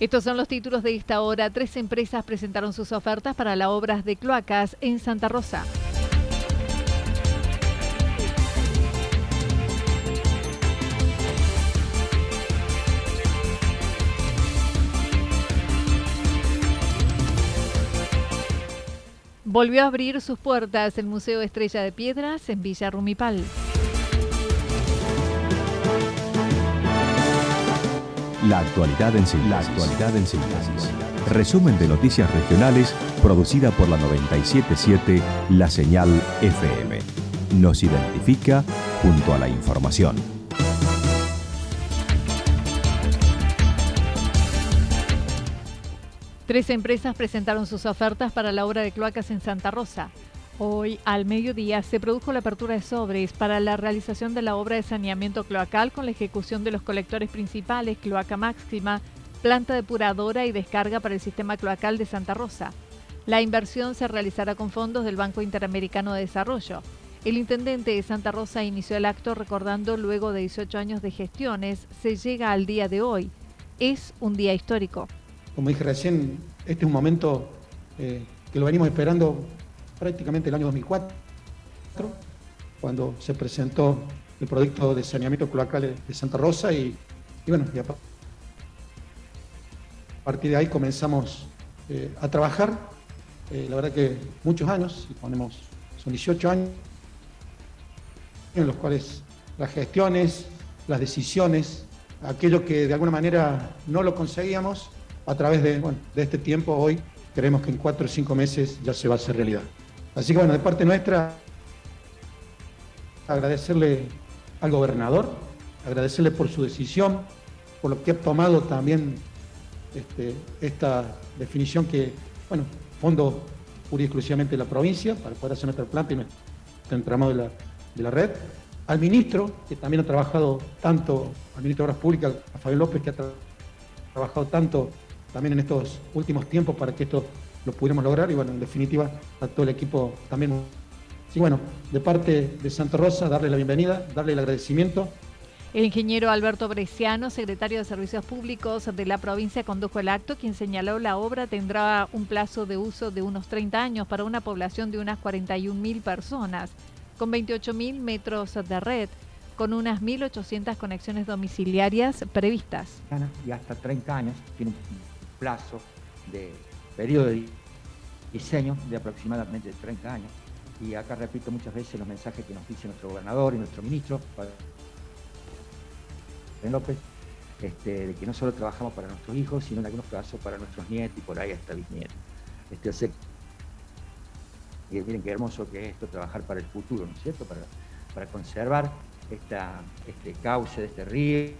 Estos son los títulos de esta hora. Tres empresas presentaron sus ofertas para las obras de cloacas en Santa Rosa. Volvió a abrir sus puertas el Museo Estrella de Piedras en Villa Rumipal. La actualidad en síntesis. La actualidad en síntesis. Resumen de noticias regionales producida por la 977 La Señal FM. Nos identifica junto a la información. Tres empresas presentaron sus ofertas para la obra de cloacas en Santa Rosa. Hoy, al mediodía, se produjo la apertura de sobres para la realización de la obra de saneamiento cloacal con la ejecución de los colectores principales, cloaca máxima, planta depuradora y descarga para el sistema cloacal de Santa Rosa. La inversión se realizará con fondos del Banco Interamericano de Desarrollo. El intendente de Santa Rosa inició el acto recordando luego de 18 años de gestiones, se llega al día de hoy. Es un día histórico. Como dije recién, este es un momento eh, que lo venimos esperando prácticamente el año 2004, cuando se presentó el proyecto de saneamiento cloacal de Santa Rosa y, bueno, a partir de ahí comenzamos eh, a trabajar. Eh, la verdad que muchos años, ponemos, son 18 años, en los cuales las gestiones, las decisiones, aquello que de alguna manera no lo conseguíamos, a través de, de este tiempo hoy, creemos que en cuatro o cinco meses ya se va a hacer realidad. Así que bueno, de parte nuestra, agradecerle al gobernador, agradecerle por su decisión, por lo que ha tomado también este, esta definición que, bueno, fondo pura y exclusivamente de la provincia para poder hacer nuestra planta y nuestro entramado de la, de la red. Al ministro, que también ha trabajado tanto, al ministro de Obras Públicas, a Fabián López, que ha trabajado tanto también en estos últimos tiempos para que esto lo pudiéramos lograr y bueno, en definitiva a todo el equipo también. Sí, bueno, de parte de Santa Rosa, darle la bienvenida, darle el agradecimiento. El ingeniero Alberto Bresciano, secretario de Servicios Públicos de la provincia, condujo el acto, quien señaló la obra tendrá un plazo de uso de unos 30 años para una población de unas 41.000 personas, con 28.000 metros de red, con unas 1.800 conexiones domiciliarias previstas. Y hasta 30 años tiene un plazo de periodo de diseño de aproximadamente 30 años. Y acá repito muchas veces los mensajes que nos dice nuestro gobernador y nuestro ministro, López, este, de que no solo trabajamos para nuestros hijos, sino en algunos casos para nuestros nietos y por ahí hasta bisnietos. Este, y miren qué hermoso que es esto, trabajar para el futuro, ¿no es cierto? Para, para conservar esta, este cauce de este río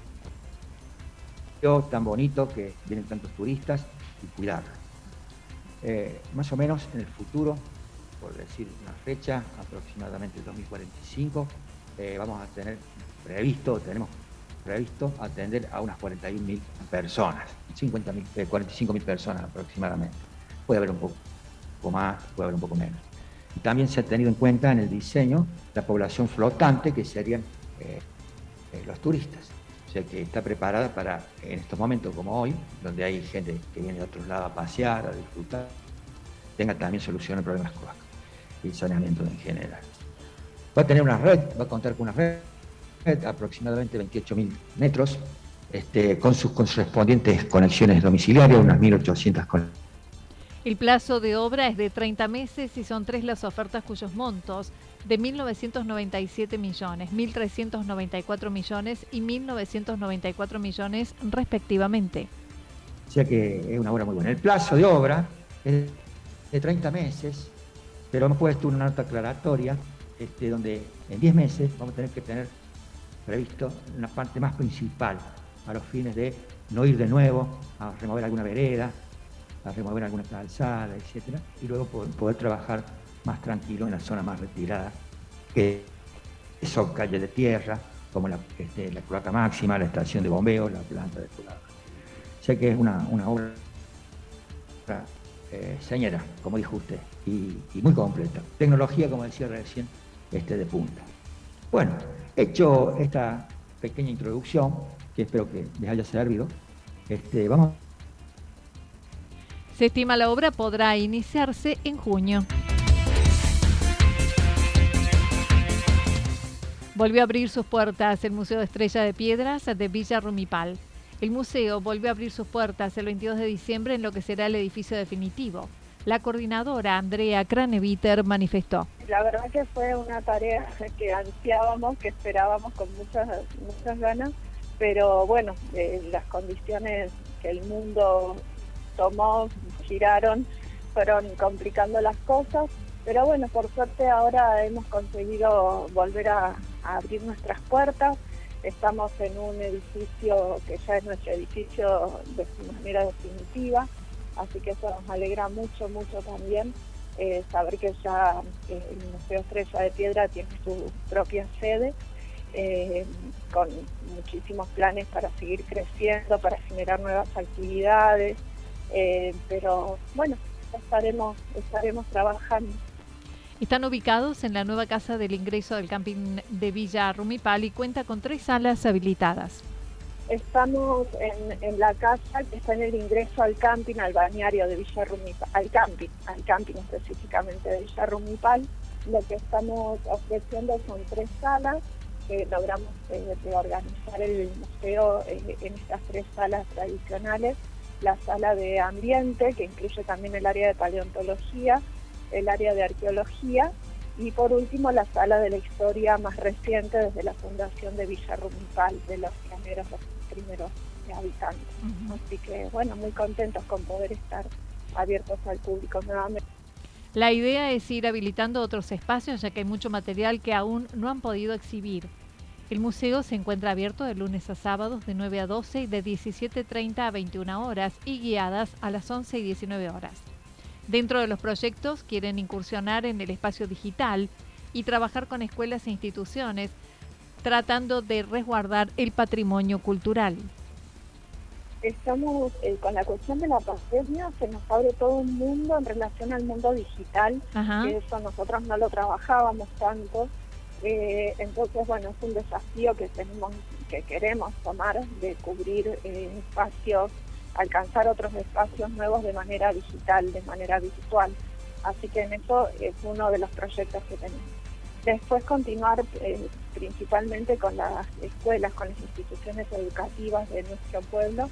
tan bonito que vienen tantos turistas y cuidarlo. Eh, más o menos en el futuro, por decir una fecha, aproximadamente el 2045, eh, vamos a tener previsto, tenemos previsto atender a unas 41.000 personas, 50 eh, 45.000 personas aproximadamente. Puede haber un poco más, puede haber un poco menos. Y también se ha tenido en cuenta en el diseño la población flotante, que serían los turistas. O sea que está preparada para, en estos momentos como hoy, donde hay gente que viene de otros lados a pasear, a disfrutar, tenga también solución a problemas cloacas y saneamiento en general. Va a tener una red, va a contar con una red, aproximadamente 28.000 metros, este, con sus correspondientes conexiones domiciliarias, unas 1.800 conexiones. El plazo de obra es de 30 meses y son tres las ofertas cuyos montos de 1.997 millones, 1.394 millones y 1.994 millones respectivamente. O sea que es una obra muy buena. El plazo de obra es de 30 meses, pero hemos puesto una nota aclaratoria este, donde en 10 meses vamos a tener que tener previsto una parte más principal a los fines de no ir de nuevo a remover alguna vereda, a remover alguna calzada, etc. Y luego poder trabajar más tranquilo en la zona más retirada, que son calles de tierra, como la, este, la cloaca máxima, la estación de bombeo, la planta de depuradora. Sé que es una, obra eh, señora, como dijo usted, y, muy completa. Tecnología, como decía recién, este, de punta. Bueno, hecho esta pequeña introducción, que espero que les haya servido, este, vamos Se estima la obra podrá iniciarse en junio. Volvió a abrir sus puertas el Museo Estrella de Piedras de Villa Rumipal. El museo volvió a abrir sus puertas el 22 de diciembre en lo que será el edificio definitivo. La coordinadora Andrea Craneviter manifestó. La verdad que fue una tarea que ansiábamos, que esperábamos con muchas, muchas ganas, pero bueno, eh, las condiciones que el mundo tomó, giraron, fueron complicando las cosas, pero bueno, por suerte ahora hemos conseguido volver a, abrir nuestras puertas. Estamos en un edificio que ya es nuestro edificio de manera definitiva, así que eso nos alegra mucho, mucho también eh, saber que ya eh, el Museo Estrella de Piedra tiene su propia sede, eh, con muchísimos planes para seguir creciendo, para generar nuevas actividades, pero bueno, estaremos, estaremos trabajando. Están ubicados en la nueva casa del ingreso del camping de Villa Rumipal y cuenta con tres salas habilitadas. Estamos en, la casa que está en el ingreso al camping, al balneario de Villa Rumipal, al camping, al camping específicamente de Villa Rumipal. Lo que estamos ofreciendo son tres salas que logramos eh, organizar el museo eh, en estas tres salas tradicionales. La sala de ambiente, que incluye también el área de paleontología, el área de arqueología y por último la sala de la historia más reciente desde la fundación de Villa Rumipal, de los primeros, los primeros habitantes. Así que bueno, muy contentos con poder estar abiertos al público nuevamente. La idea es ir habilitando otros espacios ya que hay mucho material que aún no han podido exhibir. El museo se encuentra abierto de lunes a sábados de 9 a 12 y de 17.30 a 21 horas y guiadas a las 11 y 19 horas. Dentro de los proyectos quieren incursionar en el espacio digital y trabajar con escuelas e instituciones tratando de resguardar el patrimonio cultural. Estamos eh, con la cuestión de la pandemia, se nos abre todo un mundo en relación al mundo digital, que eso nosotros no lo trabajábamos tanto. Eh, entonces, bueno, es un desafío que tenemos, que queremos tomar de cubrir eh, espacios alcanzar otros espacios nuevos de manera digital, de manera virtual. Así que en eso es uno de los proyectos que tenemos. Después continuar eh, principalmente con las escuelas, con las instituciones educativas de nuestro pueblo,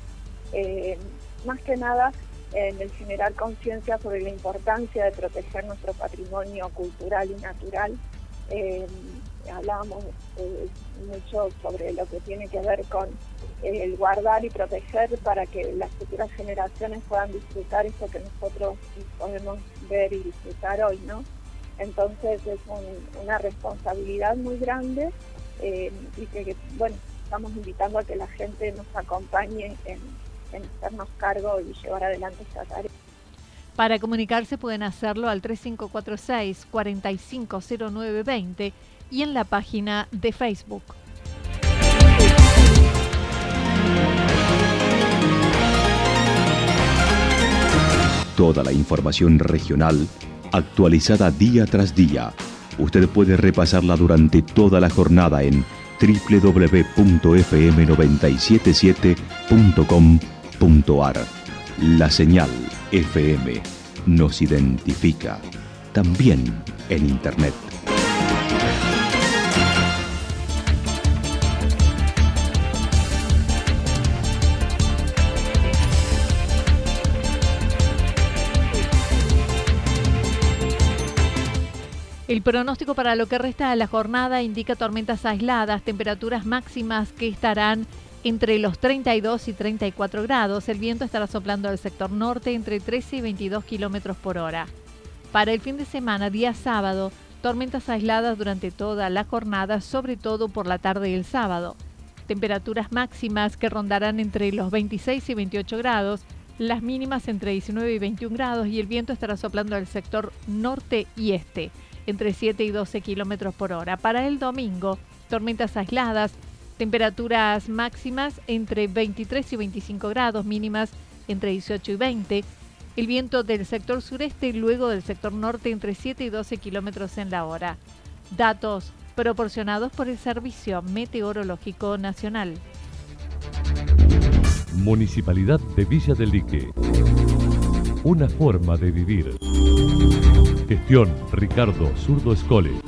eh, más que nada en el generar conciencia sobre la importancia de proteger nuestro patrimonio cultural y natural. Eh, hablábamos mucho sobre lo que tiene que ver con el guardar y proteger para que las futuras generaciones puedan disfrutar esto que nosotros podemos ver y disfrutar hoy, ¿no? Entonces es una responsabilidad muy grande eh, y que, bueno, estamos invitando a que la gente nos acompañe en, en hacernos cargo y llevar adelante esta tarea. Para comunicarse pueden hacerlo al 3546 450920 y en la página de Facebook. Toda la información regional actualizada día tras día. Usted puede repasarla durante toda la jornada en www.fm977.com.ar. La señal FM nos identifica también en Internet. El pronóstico para lo que resta de la jornada indica tormentas aisladas, temperaturas máximas que estarán entre los 32 y 34 grados. El viento estará soplando del sector norte entre 13 y 22 kilómetros por hora. Para el fin de semana, día sábado, tormentas aisladas durante toda la jornada, sobre todo por la tarde del sábado. Temperaturas máximas que rondarán entre los 26 y 28 grados, las mínimas entre 19 y 21 grados y el viento estará soplando del sector norte y este entre 7 y 12 kilómetros por hora. Para el domingo, tormentas aisladas, temperaturas máximas entre 23 y 25 grados, mínimas entre 18 y 20. El viento del sector sureste y luego del sector norte entre 7 y 12 kilómetros en la hora. Datos proporcionados por el Servicio Meteorológico Nacional. Municipalidad de Villa del Lique una forma de vivir. Gestión Ricardo Zurdo Escole.